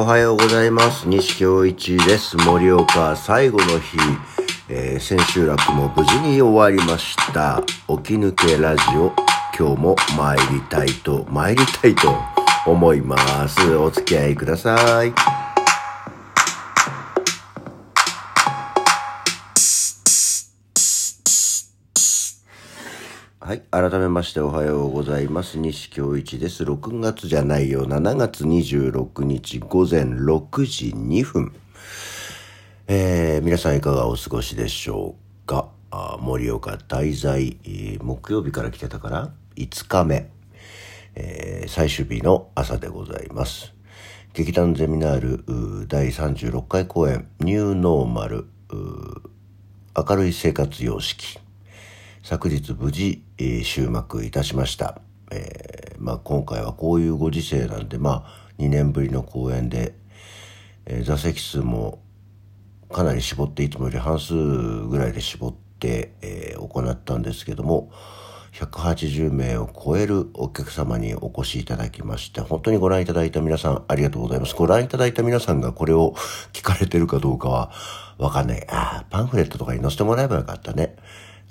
おはようございます。西京一です。盛岡最後の日、えー千秋楽も無事に終わりました。起き抜けラジオ、今日も参りたいと、参りたいと思います。お付き合いください。はい。改めましておはようございます。西京一です。6月じゃないよ。7月26日午前6時2分。えー、皆さんいかがお過ごしでしょうか？あ盛岡滞在、木曜日から来てたから5日目、えー最終日の朝でございます。劇団ゼミナール第36回公演ニューノーマル明るい生活様式昨日無事、えー終幕いたしました。えーまあ今回はこういうご時世なんで、まあ2年ぶりの公演で、えー座席数もかなり絞っていつもより半数ぐらいで絞って、え行ったんですけども、180名を超えるお客様にお越しいただきまして、本当にご覧いただいた皆さんありがとうございます。ご覧いただいた皆さんがこれを聞かれてるかどうかはわかんない。ああ、パンフレットとかに載せてもらえばよかったね。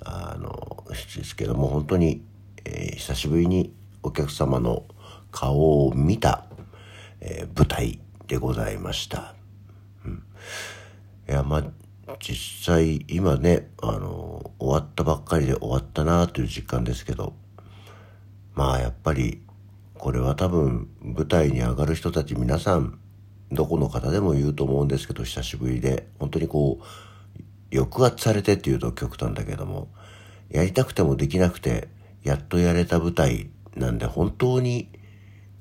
あの、ですけども本当に、えー久しぶりにお客様の顔を見た、えー舞台でございました。うんいや、まあ、実際、今ね、あの、終わったばっかりで終わったなという実感ですけど、まあ、やっぱり、これは多分、舞台に上がる人たち皆さん、どこの方でも言うと思うんですけど、久しぶりで、本当にこう、抑圧されてっていうと極端だけども、やりたくてもできなくて、やっとやれた舞台なんで、本当に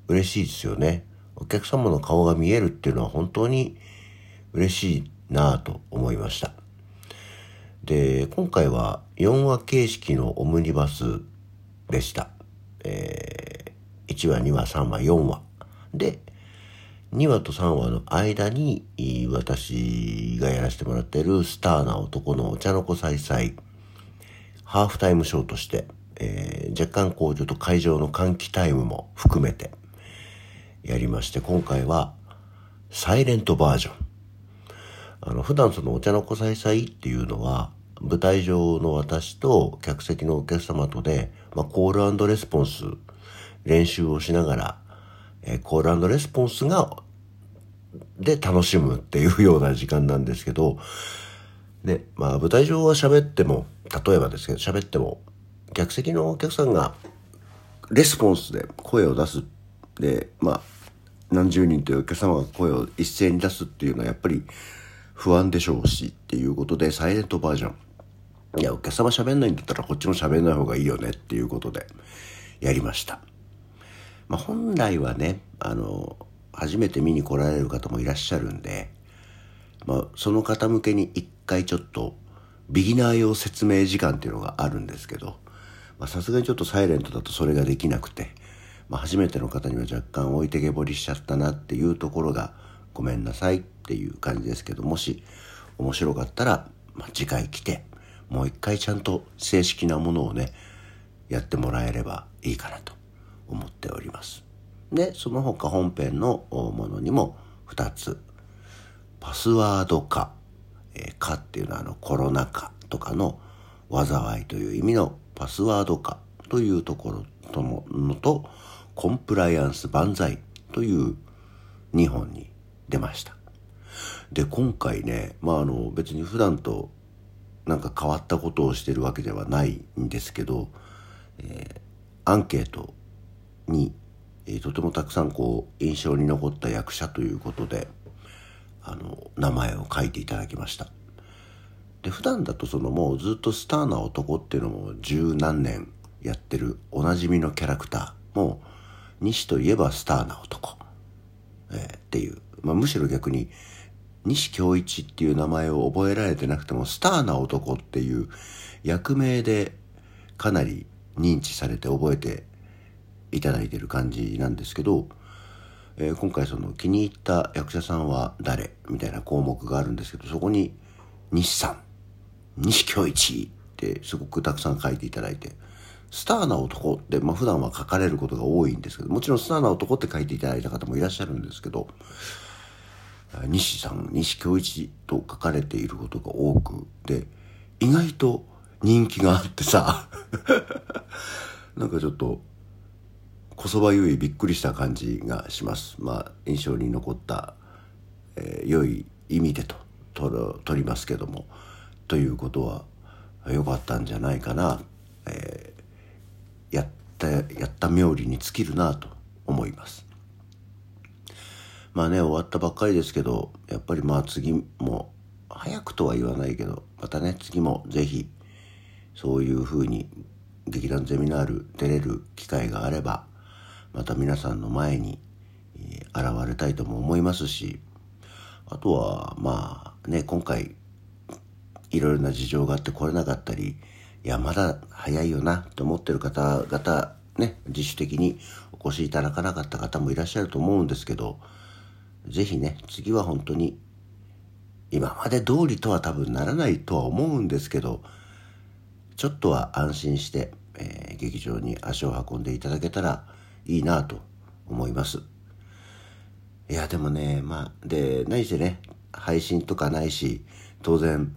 嬉しいですよね。お客様の顔が見えるっていうのは本当に嬉しいなぁと思いました。で、今回は4話形式のオムニバスでした。えー、1話、2話、3話、4話。で、2話と3話の間に、私がやらせてもらってるスターな男のお茶の子さいさい、ハーフタイムショーとして、えー若干こうちょっと会場の換気タイムも含めてやりまして、今回はサイレントバージョン。あの、普段そのお茶の子さいさいっていうのは、舞台上の私と客席のお客様とで、まあ、コールレスポンス練習をしながら、えコールレスポンスが、で楽しむっていうような時間なんですけど、で、まあ舞台上は喋っても、例えばですけど喋っても、客席のお客さんがレスポンスで声を出す。で、まあ、何十人というお客様が声を一斉に出すっていうのはやっぱり不安でしょうしっていうことでサイレントバージョン。いや、お客様喋んないんだったらこっちも喋んない方がいいよねっていうことでやりました。まあ本来はね、あの、初めて見に来られる方もいらっしゃるんで、まあその方向けに一回ちょっとビギナー用説明時間っていうのがあるんですけど、さすがにちょっとサイレントだとそれができなくて、まあ初めての方には若干置いてけぼりしちゃったなっていうところがごめんなさいっていう感じですけど、もし面白かったら、まあ次回来て、もう一回ちゃんと正式なものをね、やってもらえればいいかなと。思っております。で、その他本編のものにも2つ。パスワード化。えー化っていうのはあのコロナ禍とかの災いという意味のパスワード化というところとものとコンプライアンス万歳という2本に出ました。で、今回ね、まああの別に普段となんか変わったことをしてるわけではないんですけど、えーアンケートに、えーとてもたくさんこう印象に残った役者ということであの名前を書いていただきました。で普段だとそのもうずっとスターな男っていうのも十何年やってるおなじみのキャラクターも西といえばスターな男、えーっていう、まあ、むしろ逆に西京一っていう名前を覚えられてなくてもスターな男っていう役名でかなり認知されて覚えていただいてる感じなんですけど、えー今回その気に入った役者さんは誰みたいな項目があるんですけどそこに西さん西京一ってすごくたくさん書いていただいてスターな男って、まあ、普段は書かれることが多いんですけどもちろんスターな男って書いていただいた方もいらっしゃるんですけど西さん、西京一と書かれていることが多く、で、意外と人気があってさ、なんかちょっと、こそばゆいびっくりした感じがします。まあ、印象に残った、えー、良い意味でと取りますけども。ということは、良かったんじゃないかな。えー、やった、やった冥利に尽きるなと思います。まあね、終わったばっかりですけど、やっぱりまあ次も、早くとは言わないけど、またね、次もぜひ、そういうふうに劇団ゼミナール出れる機会があれば、また皆さんの前に現れたいとも思いますし、あとは、まあね、今回、いろいろな事情があって来れなかったり、いや、まだ早いよなと思ってる方々、ね、自主的にお越しいただかなかった方もいらっしゃると思うんですけど、ぜひね、次は本当に、今まで通りとは多分ならないとは思うんですけど、ちょっとは安心して、えー、劇場に足を運んでいただけたらいいなと思います。いや、でもね、まあ、で、何せね、配信とかないし、当然、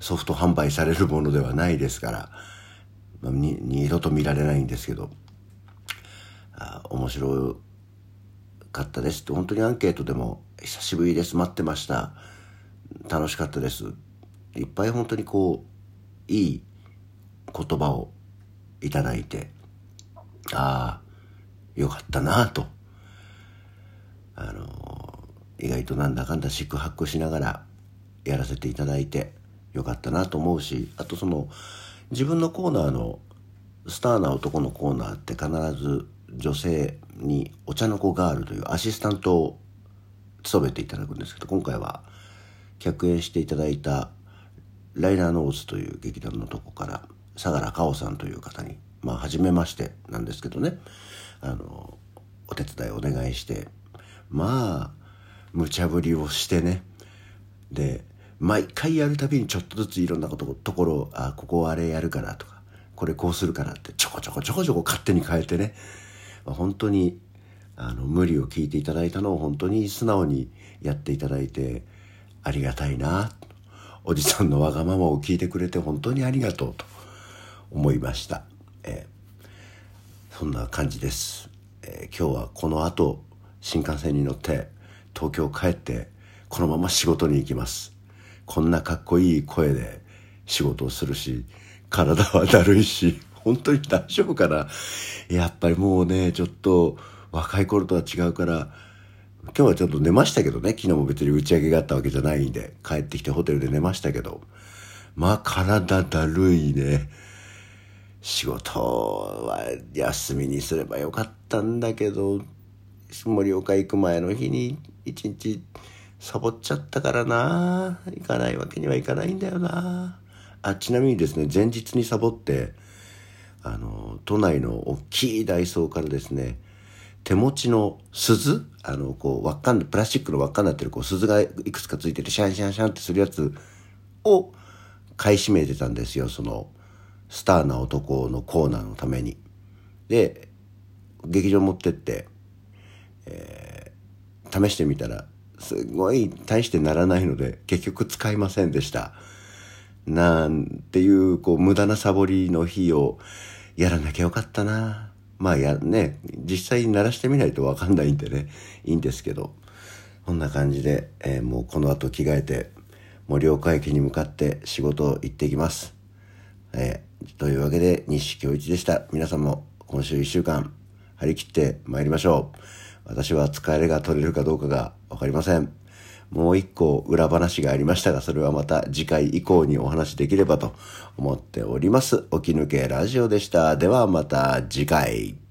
ソフト販売されるものではないですから、まあ、二度と見られないんですけど、あ面白かったですって本当にアンケートでも久しぶりです待ってました楽しかったですいっぱい本当にこういい言葉をいただいてああよかったなと。あの意外となんだかんだ四苦八苦しながらやらせていただいてよかったなと思うしあとその自分のコーナーのスターな男のコーナーって必ず女性にお茶の子ガールというアシスタントを務めていただくんですけど今回は客演していただいたライナーノーズという劇団のとこから相良佳穂さんという方にまあ初めましてなんですけどね。あのお手伝いお願いしてまあ無茶ぶりをしてね。で毎回やるたびにちょっとずついろんなことところあここあれやるからとかこれこうするからってちょこちょこちょこちょこ勝手に変えてね。ま本当にあの無理を聞いていただいたのを本当に素直にやっていただいてありがたいなおじさんのわがままを聞いてくれて本当にありがとうと思いました、えー、そんな感じです、えー、今日はこの後新幹線に乗って東京帰ってこのまま仕事に行きます。こんなかっこいい声で仕事をするし体はだるいし本当に大丈夫かな。やっぱりもうね、ちょっと若い頃とは違うから、今日はちょっと寝ましたけどね、昨日も別に打ち上げがあったわけじゃないんで、帰ってきてホテルで寝ましたけど、まあ体だるいね。仕事は休みにすればよかったんだけど、盛岡行く前の日に一日サボっちゃったからな。行かないわけにはいかないんだよな。あ、ちなみにですね、前日にサボって、あの、都内の大きいダイソーからですね、手持ちの鈴あの、こう、輪っか、プラスチックの輪っかになってる、こう、鈴がいくつかついてて、シャンシャンシャンってするやつを買い占めてたんですよ、その、スターな男のコーナーのために。で、劇場持ってって、えー、試してみたら、すごい大してならないので、結局使いませんでした。なんていう、こう、無駄なサボりの日を、やらなきゃよかったな。まあや、ね、実際に鳴らしてみないとわかんないんでね、いいんですけど、こんな感じで、えー、もうこの後着替えて、盛岡駅に向かって仕事行ってきます。えー、というわけで、西京一でした。皆さんも今週一週間、張り切って参りましょう。私は疲れが取れるかどうかがわかりません。もう一個裏話がありましたが、それはまた次回以降にお話できればと思っております。起き抜けラジオでした。ではまた次回。